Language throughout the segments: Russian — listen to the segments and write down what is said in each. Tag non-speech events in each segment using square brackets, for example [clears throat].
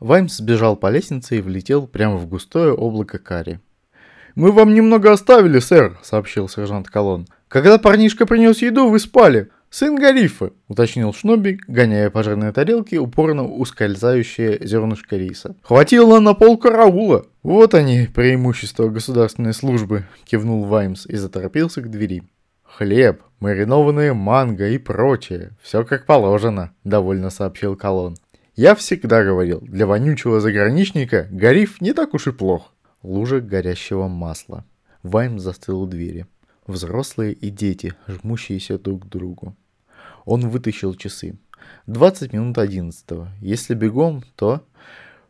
Ваймс сбежал по лестнице и влетел прямо в густое облако кари. «Мы вам немного оставили, сэр», — сообщил сержант Колон. «Когда парнишка принес еду, вы спали. Сын Гарифа», — уточнил Шноби, гоняя пожарные тарелки, упорно ускользающее зернышко риса. «Хватило на пол караула». «Вот они, преимущества государственной службы», — кивнул Ваймс и заторопился к двери. «Хлеб, маринованные манго и прочее. Все как положено», — довольно сообщил Колон. «Я всегда говорил, для вонючего заграничника Гариф не так уж и плох». Лужа горящего масла. Ваймс застыл у двери. Взрослые и дети, жмущиеся друг к другу. Он вытащил часы. 20 минут одиннадцатого. Если бегом, то...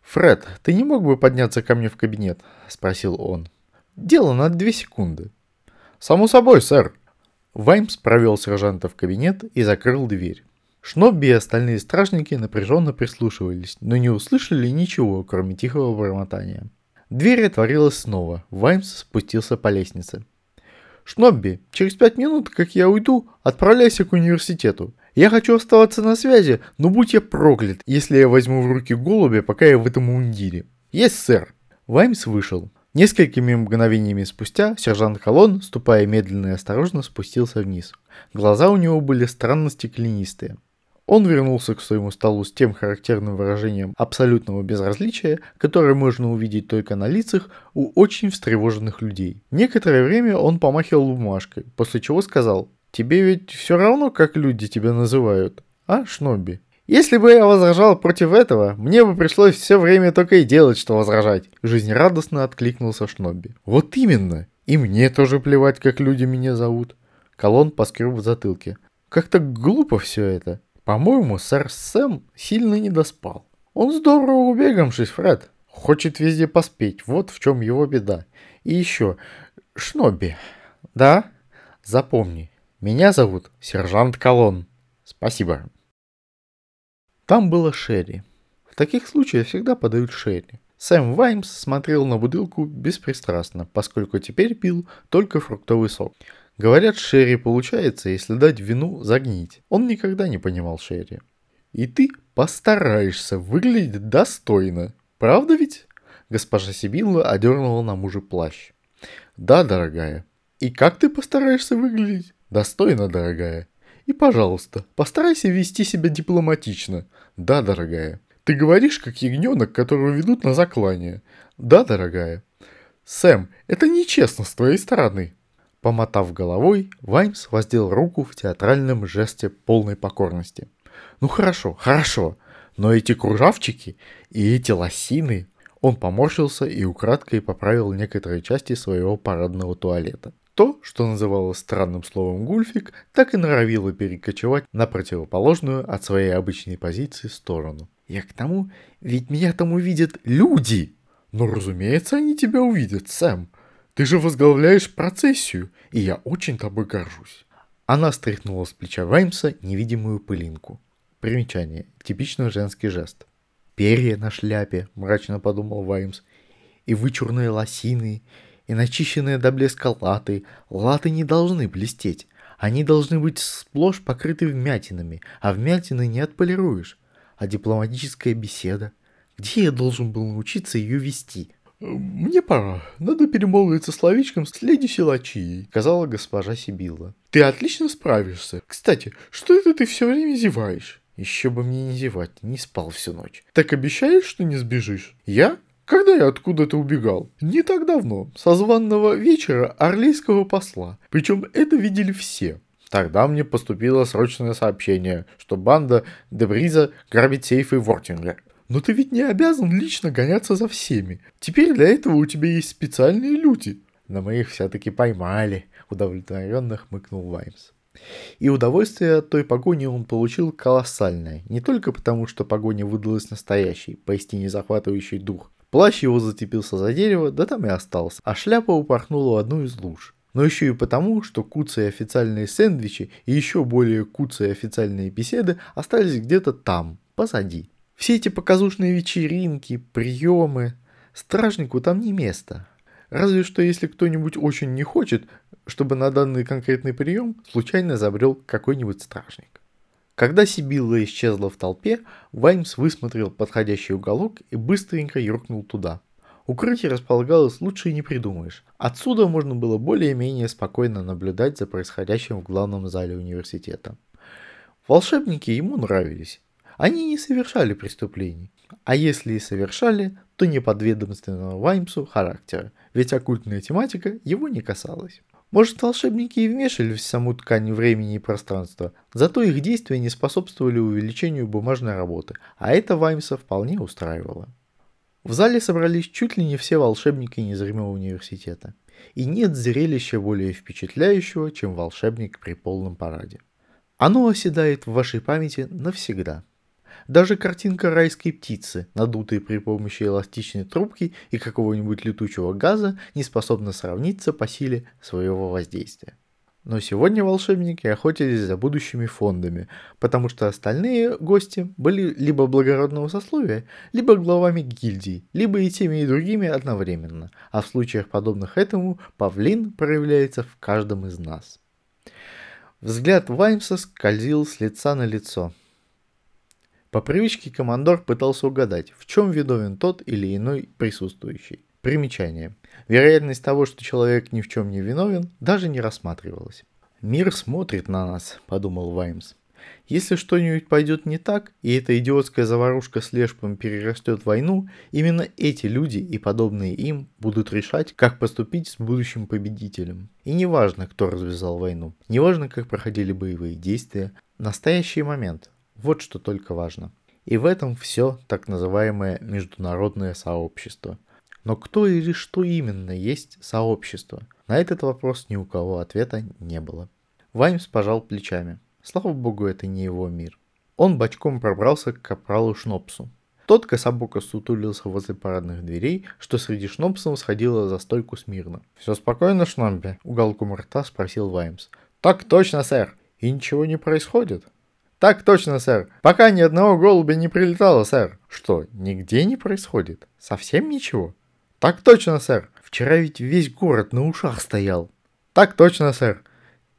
«Фред, ты не мог бы подняться ко мне в кабинет?» — спросил он. «Дело на две секунды». «Само собой, сэр», Ваймс провел сержанта в кабинет и закрыл дверь. Шнобби и остальные стражники напряженно прислушивались, но не услышали ничего, кроме тихого бормотания. Дверь отворилась снова. Ваймс спустился по лестнице. «Шнобби, через пять минут, как я уйду, отправляйся к университету. Я хочу оставаться на связи, но будь я проклят, если я возьму в руки голубя, пока я в этом мундире». «Есть, сэр». Ваймс вышел. Несколькими мгновениями спустя сержант Колон, ступая медленно и осторожно, спустился вниз. Глаза у него были странно стеклянистые. Он вернулся к своему столу с тем характерным выражением абсолютного безразличия, которое можно увидеть только на лицах у очень встревоженных людей. Некоторое время он помахивал бумажкой, после чего сказал «Тебе ведь все равно, как люди тебя называют, а, Шноби?» Если бы я возражал против этого, мне бы пришлось все время только и делать, что возражать. Жизнерадостно откликнулся Шнобби. Вот именно. И мне тоже плевать, как люди меня зовут. Колон поскреб в затылке. Как-то глупо все это. По-моему, сэр Сэм сильно не доспал. Он здорово убегамшись, Фред. Хочет везде поспеть, вот в чем его беда. И еще, Шнобби. Да? Запомни, меня зовут сержант Колон. Спасибо. Там было Шерри. В таких случаях всегда подают Шерри. Сэм Ваймс смотрел на бутылку беспристрастно, поскольку теперь пил только фруктовый сок. Говорят, Шерри получается, если дать вину загнить. Он никогда не понимал Шерри. И ты постараешься выглядеть достойно. Правда ведь? Госпожа Сибилла одернула на мужа плащ. Да, дорогая. И как ты постараешься выглядеть? Достойно, дорогая. И, пожалуйста, постарайся вести себя дипломатично. Да, дорогая. Ты говоришь, как ягненок, которого ведут на заклание. Да, дорогая. Сэм, это нечестно с твоей стороны. Помотав головой, Ваймс воздел руку в театральном жесте полной покорности. Ну хорошо, хорошо, но эти кружавчики и эти лосины... Он поморщился и украдкой поправил некоторые части своего парадного туалета. То, что называлось странным словом гульфик, так и норовило перекочевать на противоположную от своей обычной позиции сторону. Я к тому, ведь меня там увидят люди. Но разумеется, они тебя увидят, Сэм. Ты же возглавляешь процессию, и я очень тобой горжусь. Она стряхнула с плеча Ваймса невидимую пылинку. Примечание. Типичный женский жест. «Перья на шляпе», — мрачно подумал Ваймс, — «и вычурные лосины, и начищенные до блеска латы. Латы не должны блестеть. Они должны быть сплошь покрыты вмятинами, а вмятины не отполируешь. А дипломатическая беседа? Где я должен был научиться ее вести? «Мне пора. Надо перемолвиться словечком с леди Силачией», — сказала госпожа Сибилла. «Ты отлично справишься. Кстати, что это ты все время зеваешь?» «Еще бы мне не зевать, не спал всю ночь». «Так обещаешь, что не сбежишь?» «Я? Когда я откуда-то убегал? Не так давно, со званного вечера орлейского посла. Причем это видели все. Тогда мне поступило срочное сообщение, что банда Дебриза грабит сейфы Вортинга. Но ты ведь не обязан лично гоняться за всеми. Теперь для этого у тебя есть специальные люди. Но мы их все-таки поймали, удовлетворенно хмыкнул Ваймс. И удовольствие от той погони он получил колоссальное, не только потому, что погоня выдалась настоящей, поистине захватывающей дух, Плащ его зацепился за дерево, да там и остался, а шляпа упорхнула в одну из луж. Но еще и потому, что куцые официальные сэндвичи и еще более куцые официальные беседы остались где-то там, позади. Все эти показушные вечеринки, приемы, стражнику там не место. Разве что если кто-нибудь очень не хочет, чтобы на данный конкретный прием случайно забрел какой-нибудь стражник. Когда Сибилла исчезла в толпе, Ваймс высмотрел подходящий уголок и быстренько юркнул туда. Укрытие располагалось лучше и не придумаешь. Отсюда можно было более-менее спокойно наблюдать за происходящим в главном зале университета. Волшебники ему нравились. Они не совершали преступлений. А если и совершали, то не подведомственного Ваймсу характера, ведь оккультная тематика его не касалась. Может, волшебники и вмешивались в саму ткань времени и пространства, зато их действия не способствовали увеличению бумажной работы, а это Ваймса вполне устраивало. В зале собрались чуть ли не все волшебники незримого университета. И нет зрелища более впечатляющего, чем волшебник при полном параде. Оно оседает в вашей памяти навсегда. Даже картинка райской птицы, надутой при помощи эластичной трубки и какого-нибудь летучего газа, не способна сравниться по силе своего воздействия. Но сегодня волшебники охотились за будущими фондами, потому что остальные гости были либо благородного сословия, либо главами гильдий, либо и теми и другими одновременно, а в случаях подобных этому павлин проявляется в каждом из нас. Взгляд Ваймса скользил с лица на лицо – по привычке командор пытался угадать, в чем виновен тот или иной присутствующий. Примечание. Вероятность того, что человек ни в чем не виновен, даже не рассматривалась. «Мир смотрит на нас», — подумал Ваймс. «Если что-нибудь пойдет не так, и эта идиотская заварушка с Лешпом перерастет войну, именно эти люди и подобные им будут решать, как поступить с будущим победителем. И неважно, кто развязал войну, неважно, как проходили боевые действия, настоящий момент, вот что только важно. И в этом все так называемое международное сообщество. Но кто или что именно есть сообщество? На этот вопрос ни у кого ответа не было. Ваймс пожал плечами. Слава богу, это не его мир. Он бочком пробрался к капралу Шнопсу. Тот кособоко сутулился возле парадных дверей, что среди Шнопсов сходило за стойку смирно. «Все спокойно, Шномби?» — уголком рта спросил Ваймс. «Так точно, сэр. И ничего не происходит?» «Так точно, сэр. Пока ни одного голубя не прилетало, сэр». «Что, нигде не происходит? Совсем ничего?» «Так точно, сэр. Вчера ведь весь город на ушах стоял». «Так точно, сэр.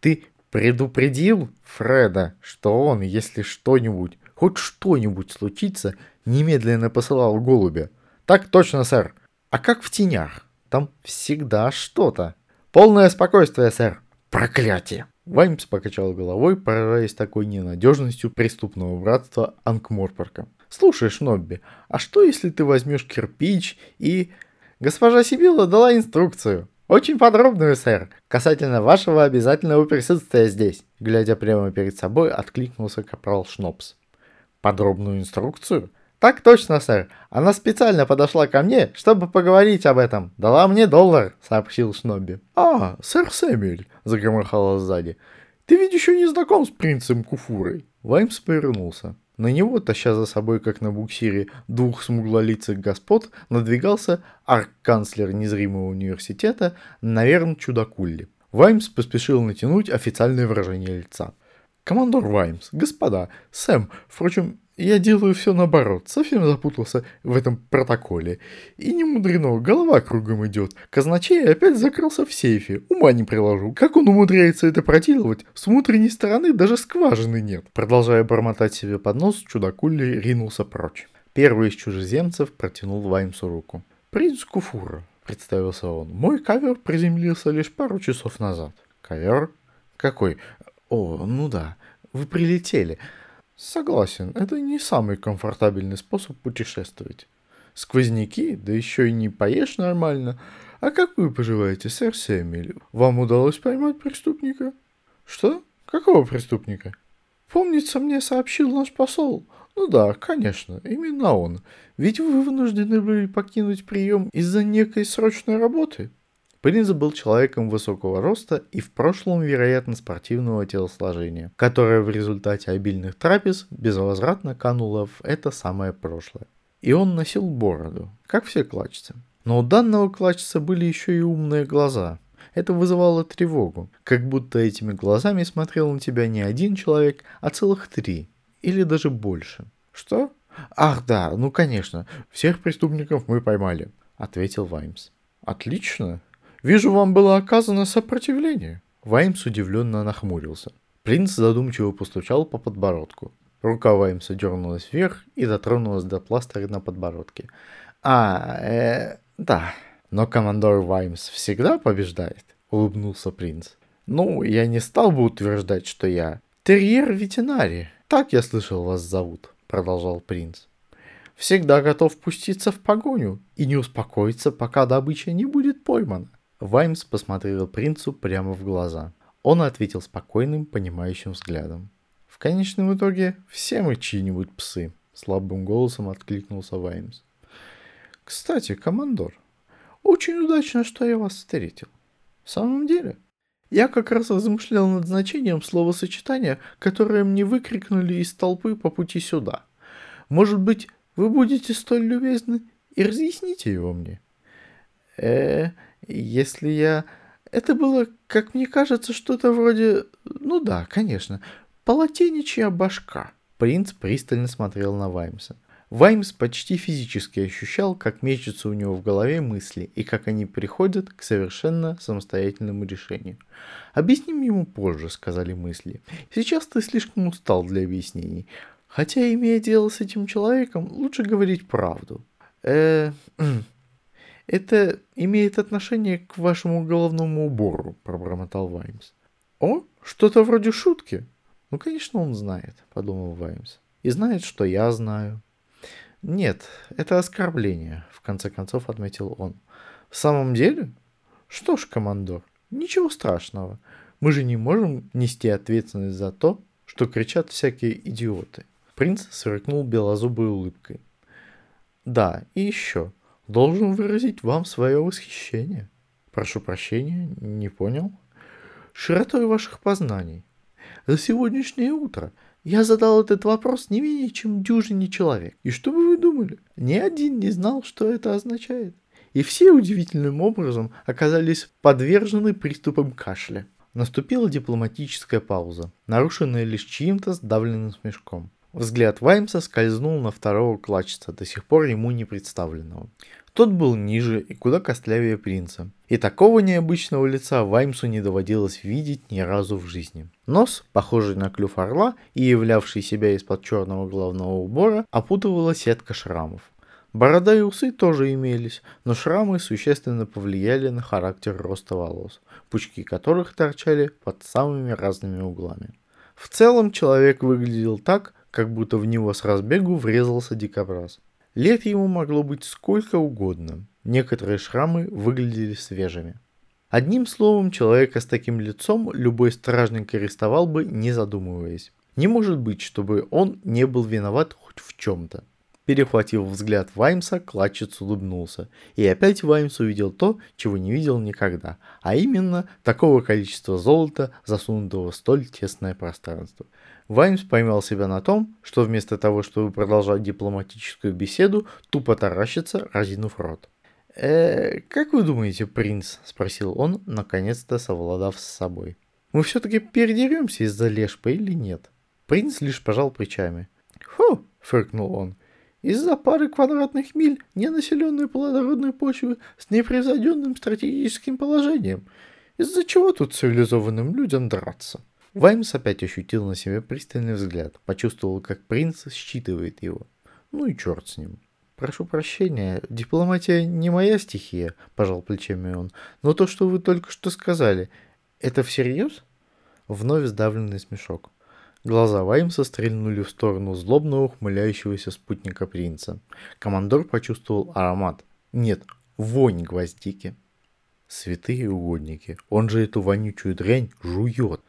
Ты предупредил Фреда, что он, если что-нибудь, хоть что-нибудь случится, немедленно посылал голубя?» «Так точно, сэр. А как в тенях? Там всегда что-то». «Полное спокойствие, сэр». «Проклятие!» Ваймс покачал головой, поражаясь такой ненадежностью преступного братства Анкморпорка. «Слушай, Шнобби, а что если ты возьмешь кирпич и...» «Госпожа Сибилла дала инструкцию. Очень подробную, сэр, касательно вашего обязательного присутствия здесь», глядя прямо перед собой, откликнулся капрал Шнопс. «Подробную инструкцию? «Так точно, сэр. Она специально подошла ко мне, чтобы поговорить об этом. Дала мне доллар», — сообщил Шнобби. «А, сэр Сэмюэль», — загромыхало сзади. «Ты ведь еще не знаком с принцем Куфурой». Ваймс повернулся. На него, таща за собой, как на буксире, двух смуглолицых господ, надвигался арк-канцлер незримого университета, наверное, чудакулли. Ваймс поспешил натянуть официальное выражение лица. «Командор Ваймс, господа, Сэм, впрочем, я делаю все наоборот, совсем запутался в этом протоколе. И не мудрено, голова кругом идет. Казначей опять закрылся в сейфе, ума не приложу. Как он умудряется это проделывать? С внутренней стороны даже скважины нет. Продолжая бормотать себе под нос, чудакули ринулся прочь. Первый из чужеземцев протянул Ваймсу руку. «Принц Куфура», — представился он, — «мой ковер приземлился лишь пару часов назад». «Ковер? Какой? О, ну да, вы прилетели». Согласен, это не самый комфортабельный способ путешествовать. Сквозняки, да еще и не поешь нормально. А как вы поживаете, сэр Сэмюэль? Вам удалось поймать преступника? Что? Какого преступника? Помнится, мне сообщил наш посол. Ну да, конечно, именно он. Ведь вы вынуждены были покинуть прием из-за некой срочной работы. Принц был человеком высокого роста и в прошлом, вероятно, спортивного телосложения, которое в результате обильных трапез безвозвратно кануло в это самое прошлое. И он носил бороду, как все клачцы. Но у данного клачца были еще и умные глаза. Это вызывало тревогу, как будто этими глазами смотрел на тебя не один человек, а целых три, или даже больше. Что? Ах да, ну конечно, всех преступников мы поймали, ответил Ваймс. Отлично, Вижу, вам было оказано сопротивление. Ваймс удивленно нахмурился. Принц задумчиво постучал по подбородку. Рука Ваймса дернулась вверх и дотронулась до пластыря на подбородке. «А, э, да. Но командор Ваймс всегда побеждает», — улыбнулся принц. «Ну, я не стал бы утверждать, что я терьер ветеринарий. Так я слышал вас зовут», — продолжал принц. «Всегда готов пуститься в погоню и не успокоиться, пока добыча не будет поймана». Ваймс посмотрел принцу прямо в глаза. Он ответил спокойным, понимающим взглядом. «В конечном итоге все мы чьи-нибудь псы», — слабым голосом откликнулся Ваймс. «Кстати, командор, очень удачно, что я вас встретил. В самом деле, я как раз размышлял над значением словосочетания, которое мне выкрикнули из толпы по пути сюда. Может быть, вы будете столь любезны и разъясните его мне?» «Э, если я это было, как мне кажется, что-то вроде... Ну да, конечно. Полотенечья башка. Принц пристально смотрел на Ваймса. Ваймс почти физически ощущал, как мечутся у него в голове мысли и как они приходят к совершенно самостоятельному решению. «Объясним ему позже», — сказали мысли. «Сейчас ты слишком устал для объяснений. Хотя, имея дело с этим человеком, лучше говорить правду». Э, [clears throat] «Это имеет отношение к вашему головному убору», — пробормотал Ваймс. «О, что-то вроде шутки». «Ну, конечно, он знает», — подумал Ваймс. «И знает, что я знаю». «Нет, это оскорбление», — в конце концов отметил он. «В самом деле? Что ж, командор, ничего страшного. Мы же не можем нести ответственность за то, что кричат всякие идиоты». Принц сверкнул белозубой улыбкой. «Да, и еще должен выразить вам свое восхищение. Прошу прощения, не понял. Широтой ваших познаний. За сегодняшнее утро я задал этот вопрос не менее чем дюжине человек. И что бы вы думали? Ни один не знал, что это означает. И все удивительным образом оказались подвержены приступам кашля. Наступила дипломатическая пауза, нарушенная лишь чьим-то сдавленным смешком. Взгляд Ваймса скользнул на второго клачца, до сих пор ему не представленного. Тот был ниже и куда костлявее принца. И такого необычного лица Ваймсу не доводилось видеть ни разу в жизни. Нос, похожий на клюв орла и являвший себя из-под черного головного убора, опутывала сетка шрамов. Борода и усы тоже имелись, но шрамы существенно повлияли на характер роста волос, пучки которых торчали под самыми разными углами. В целом человек выглядел так, как будто в него с разбегу врезался дикобраз. Лет ему могло быть сколько угодно. Некоторые шрамы выглядели свежими. Одним словом, человека с таким лицом любой стражник арестовал бы, не задумываясь. Не может быть, чтобы он не был виноват хоть в чем-то. Перехватив взгляд Ваймса, Клатчец улыбнулся. И опять Ваймс увидел то, чего не видел никогда, а именно такого количества золота, засунутого в столь тесное пространство. Ваймс поймал себя на том, что вместо того, чтобы продолжать дипломатическую беседу, тупо таращится, разинув рот. «Э, как вы думаете, принц?» – спросил он, наконец-то совладав с собой. «Мы все-таки передеремся из-за лешпа или нет?» Принц лишь пожал плечами. «Фу!» – фыркнул он. Из-за пары квадратных миль ненаселенной плодородной почвы с непревзойденным стратегическим положением. Из-за чего тут цивилизованным людям драться? Ваймс опять ощутил на себе пристальный взгляд, почувствовал, как принц считывает его. Ну и черт с ним. «Прошу прощения, дипломатия не моя стихия», – пожал плечами он. «Но то, что вы только что сказали, это всерьез?» Вновь сдавленный смешок. Глаза Ваймса стрельнули в сторону злобного ухмыляющегося спутника принца. Командор почувствовал аромат. Нет, вонь гвоздики. Святые угодники, он же эту вонючую дрянь жует.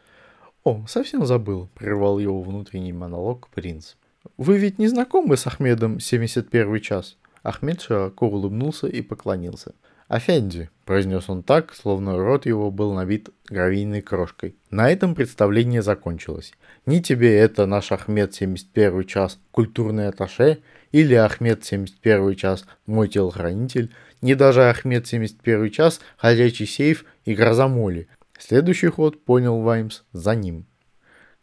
О, совсем забыл, прервал его внутренний монолог принц. Вы ведь не знакомы с Ахмедом 71 час? Ахмед широко улыбнулся и поклонился. «Афенди», — произнес он так, словно рот его был набит гравийной крошкой. На этом представление закончилось. Ни тебе это наш Ахмед 71 час культурный аташе, или Ахмед 71 час мой телохранитель, ни даже Ахмед 71 час ходячий сейф и гроза моли. Следующий ход понял Ваймс за ним.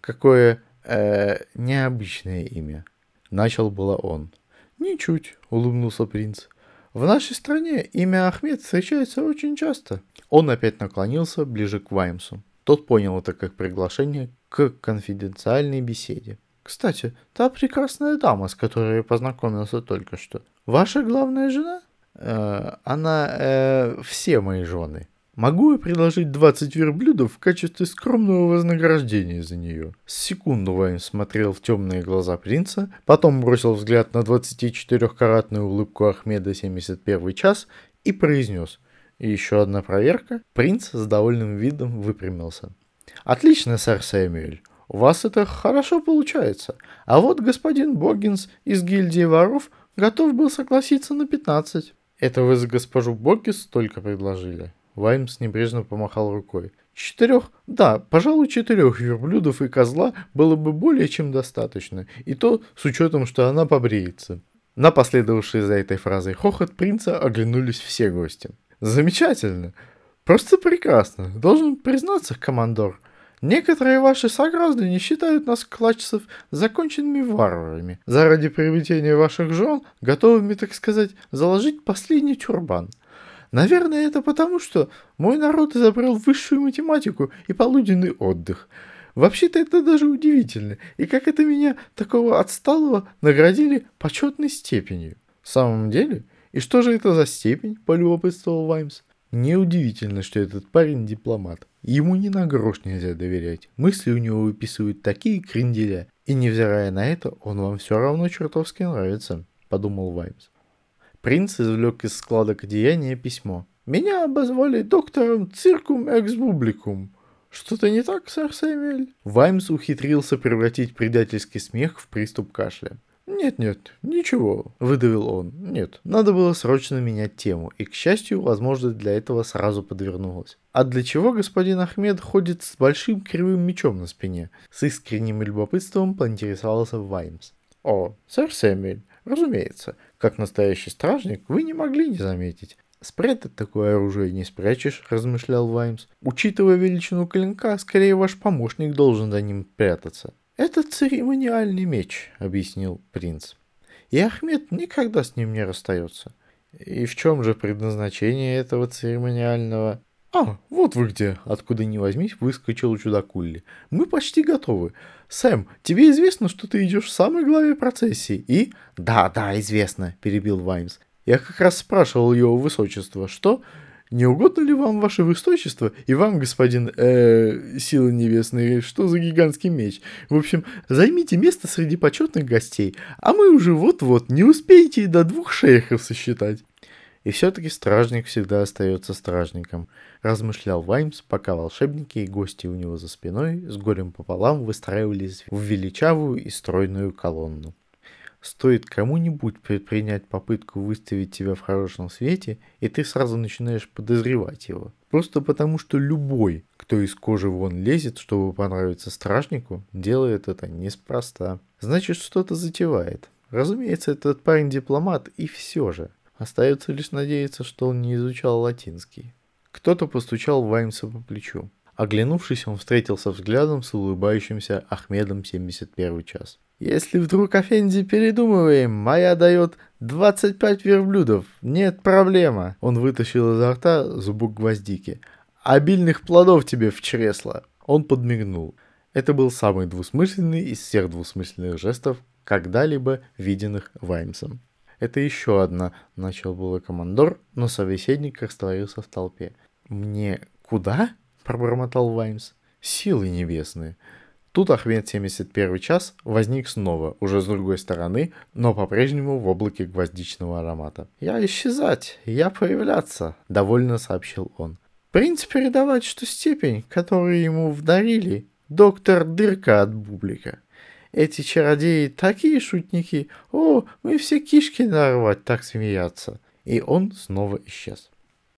Какое э, необычное имя. Начал было он. Ничуть, улыбнулся принц. В нашей стране имя Ахмед встречается очень часто. Он опять наклонился ближе к Ваймсу. Тот понял это как приглашение к конфиденциальной беседе. «Кстати, та прекрасная дама, с которой я познакомился только что, ваша главная жена?» э, «Она э, все мои жены», Могу я предложить 20 верблюдов в качестве скромного вознаграждения за нее? С секунду Вайн смотрел в темные глаза принца, потом бросил взгляд на 24-каратную улыбку Ахмеда 71 час и произнес. Еще одна проверка. Принц с довольным видом выпрямился. Отлично, сэр Сэмюэль. У вас это хорошо получается. А вот господин Боггинс из гильдии воров готов был согласиться на 15. Это вы за госпожу Боггинс только предложили? Ваймс небрежно помахал рукой. Четырех, да, пожалуй, четырех верблюдов и козла было бы более чем достаточно, и то с учетом, что она побреется. На последовавший за этой фразой хохот принца оглянулись все гости. Замечательно! Просто прекрасно! Должен признаться, командор, Некоторые ваши сограждане считают нас, клачцев, законченными варварами. Заради приобретения ваших жен готовыми, так сказать, заложить последний тюрбан – Наверное, это потому, что мой народ изобрел высшую математику и полуденный отдых. Вообще-то это даже удивительно. И как это меня, такого отсталого, наградили почетной степенью. В самом деле? И что же это за степень? Полюбопытствовал Ваймс. Неудивительно, что этот парень дипломат. Ему ни на грош нельзя доверять. Мысли у него выписывают такие кренделя. И невзирая на это, он вам все равно чертовски нравится, подумал Ваймс. Принц извлек из складок одеяния письмо. «Меня обозвали доктором циркум экс бубликум». «Что-то не так, сэр Сэмюэль?» Ваймс ухитрился превратить предательский смех в приступ кашля. «Нет-нет, ничего», — выдавил он. «Нет, надо было срочно менять тему, и, к счастью, возможность для этого сразу подвернулась. А для чего господин Ахмед ходит с большим кривым мечом на спине?» С искренним любопытством поинтересовался Ваймс. «О, сэр Сэмюэль, разумеется, как настоящий стражник, вы не могли не заметить. Спрятать такое оружие не спрячешь, размышлял Ваймс. Учитывая величину клинка, скорее ваш помощник должен за ним прятаться. Это церемониальный меч, объяснил принц. И Ахмед никогда с ним не расстается. И в чем же предназначение этого церемониального? А, вот вы где, откуда ни возьмись, выскочил чудакулли. Мы почти готовы. Сэм, тебе известно, что ты идешь в самой главе процессии, и... Да, да, известно, перебил Ваймс. Я как раз спрашивал его высочество, что... Не угодно ли вам ваше высочество и вам, господин, э, силы небесные, что за гигантский меч? В общем, займите место среди почетных гостей, а мы уже вот-вот не успеете и до двух шейхов сосчитать. И все-таки стражник всегда остается стражником, размышлял Ваймс, пока волшебники и гости у него за спиной с горем пополам выстраивались в величавую и стройную колонну. Стоит кому-нибудь предпринять попытку выставить тебя в хорошем свете, и ты сразу начинаешь подозревать его. Просто потому, что любой, кто из кожи вон лезет, чтобы понравиться стражнику, делает это неспроста. Значит, что-то затевает. Разумеется, этот парень дипломат, и все же. Остается лишь надеяться, что он не изучал латинский. Кто-то постучал Ваймса по плечу. Оглянувшись, он встретился взглядом с улыбающимся Ахмедом 71 час. «Если вдруг Афенди передумываем, моя дает 25 верблюдов. Нет проблема!» Он вытащил изо рта зубок гвоздики. «Обильных плодов тебе в чресло!» Он подмигнул. Это был самый двусмысленный из всех двусмысленных жестов, когда-либо виденных Ваймсом. Это еще одна, начал было командор, но собеседник растворился в толпе. Мне куда? пробормотал Ваймс. Силы небесные. Тут Ахмед 71 час возник снова, уже с другой стороны, но по-прежнему в облаке гвоздичного аромата. «Я исчезать, я появляться», — довольно сообщил он. «Принц передавать, что степень, которую ему вдарили, доктор Дырка от Бублика. Эти чародеи такие шутники. О, мы все кишки нарвать, так смеяться. И он снова исчез.